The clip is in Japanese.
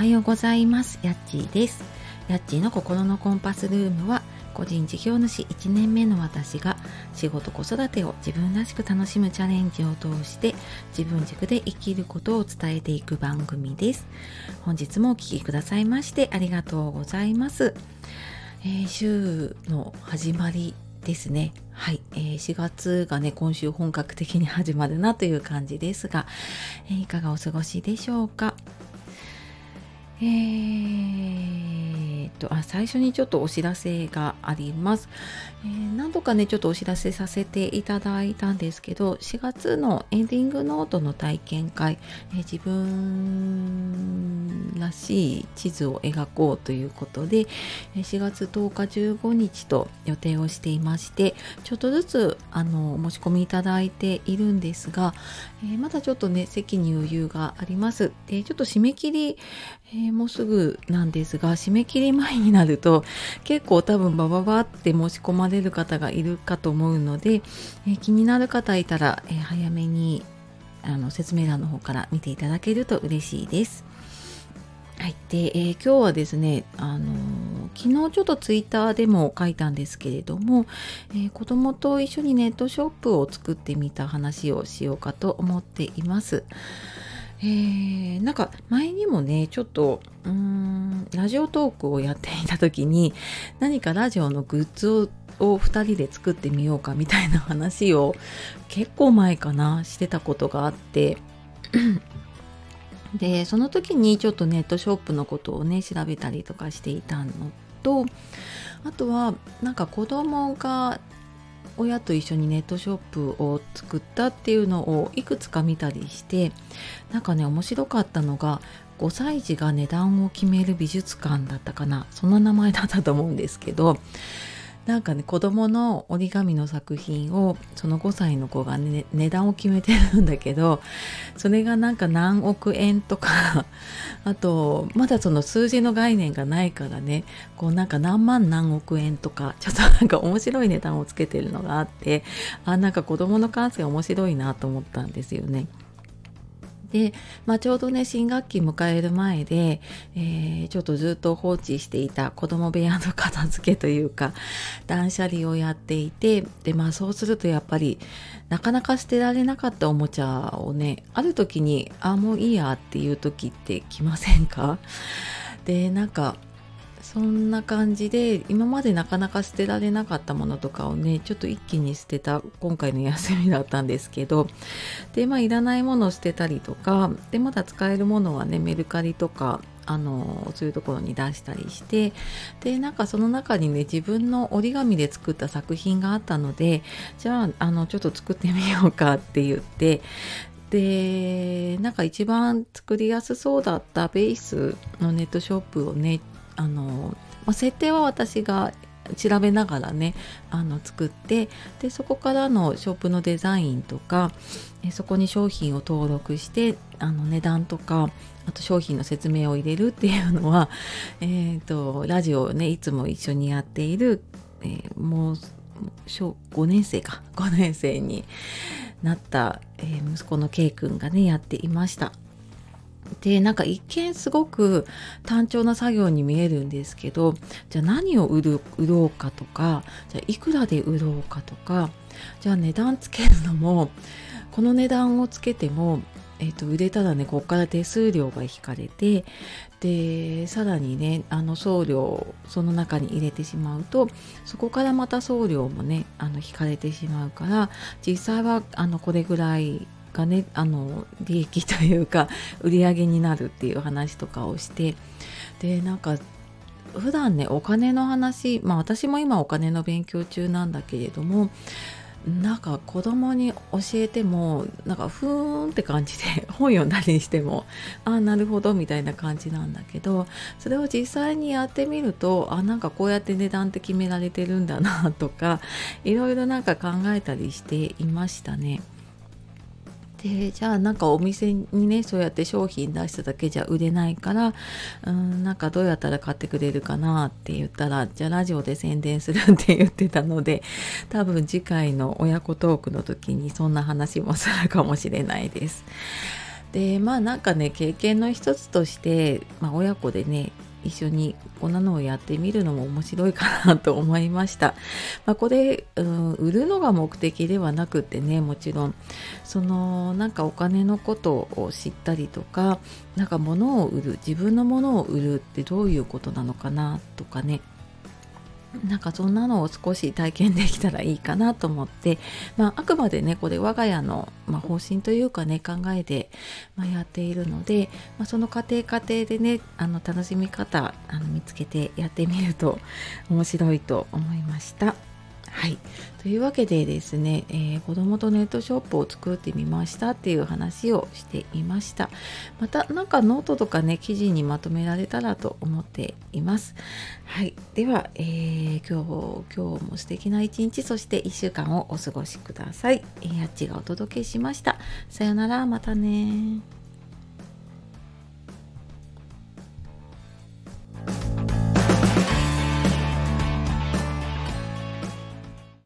はようございます。やっちーです。やっちーの心のコンパスルームは個人事業主1年目の私が仕事子育てを自分らしく楽しむチャレンジを通して自分軸で生きることを伝えていく番組です。本日もお聴きくださいましてありがとうございます、えー、週の始まりですね。はい、えー、4月がね今週本格的に始まるなという感じですが、えー、いかがお過ごしでしょうか？えー、っとあ最初にちょっとお知らせがあります、えー、何度かねちょっとお知らせさせていただいたんですけど4月のエンディングノートの体験会、えー、自分らしい地図を描こうということで4月10日15日と予定をしていましてちょっとずつあの申し込みいただいているんですが、えー、まだちょっとね席に余裕があります。でちょっと締め切り、え、もうすぐなんですが締め切り前になると結構多分バババって申し込まれる方がいるかと思うので、え、気になる方いたら、え、早めにあの説明欄の方から見ていただけると嬉しいです。はい、で、えー、今日はですね、あのー、昨日ちょっとツイッターでも書いたんですけれども、えー、子供と一緒にネットショップを作ってみた話をしようかと思っています。えー、なんか前にもねちょっとうんラジオトークをやっていた時に何かラジオのグッズをを2人で作ってみようかみたいな話を結構前かなしてたことがあって。でその時にちょっとネットショップのことをね調べたりとかしていたのとあとはなんか子供が親と一緒にネットショップを作ったっていうのをいくつか見たりしてなんかね面白かったのが5歳児が値段を決める美術館だったかな。そんな名前だったと思うんですけどなんかね子供の折り紙の作品をその5歳の子が、ね、値段を決めてるんだけどそれがなんか何億円とか あとまだその数字の概念がないからねこうなんか何万何億円とかちょっとなんか面白い値段をつけてるのがあってあなんか子供の感性面白いなと思ったんですよね。で、まあ、ちょうどね新学期迎える前で、えー、ちょっとずっと放置していた子供部屋の片付けというか断捨離をやっていてでまあそうするとやっぱりなかなか捨てられなかったおもちゃをねある時にあもういいやっていう時って来ませんか？でなんかそんな感じで今までなかなか捨てられなかったものとかをねちょっと一気に捨てた今回の休みだったんですけど。でまあいらないものを捨てたりとかでまだ使えるものはねメルカリとかあのそういうところに出したりしてでなんかその中にね自分の折り紙で作った作品があったのでじゃああのちょっと作ってみようかって言ってでなんか一番作りやすそうだったベースのネットショップをねあの、まあ、設定は私が調べながらねあの作ってでそこからのショップのデザインとかそこに商品を登録してあの値段とかあと商品の説明を入れるっていうのは、えーと、ラジオをねいつも一緒にやっている、えー、もう小5年生か5年生になった、えー、息子の K 君がねやっていました。でなんか一見すごく単調な作業に見えるんですけどじゃあ何を売る売ろうかとかじゃあいくらで売ろうかとかじゃあ値段つけるのもこの値段をつけても、えーと、売れたらねここから手数料が引かれてでさらにねあの送料その中に入れてしまうとそこからまた送料もねあの引かれてしまうから実際はあのこれぐらいがねあの利益というか 売り上げになるっていう話とかをしてでなんか普段ねお金の話まあ私も今お金の勉強中なんだけれどもなんか子供に教えてもなんかふーんって感じで 本読んだりしてもああなるほどみたいな感じなんだけどそれを実際にやってみるとあなんかこうやって値段って決められてるんだなとかいろいろなんか考えたりしていましたね。でじゃあなんかお店にねそうやって商品出しただけじゃ売れないからうんなんかどうやったら買ってくれるかなって言ったらじゃあラジオで宣伝するって言ってたので多分次回の親子トークの時にそんな話もするかもしれないです。でまあなんかね経験の一つとして、まあ、親子でね一緒にこんなのをやってみるのも面白いかなと思いました。まあ、これ、うん、売るのが目的ではなくてねもちろんそのなんかお金のことを知ったりとかなんか物を売る自分のものを売るってどういうことなのかなとかねなんかそんなのを少し体験できたらいいかなと思って、まあ、あくまでねこれ我が家の、まあ、方針というかね考えで、まあ、やっているので、まあ、その家庭家庭でねあの楽しみ方あの見つけてやってみると面白いと思いました。はい。というわけでですね、えー、子供とネットショップを作ってみましたっていう話をしていました。またなんかノートとかね、記事にまとめられたらと思っています。はい。では、えー、今日、今日も素敵な一日、そして1週間をお過ごしください。えー、あっちがお届けしました。さよなら、またね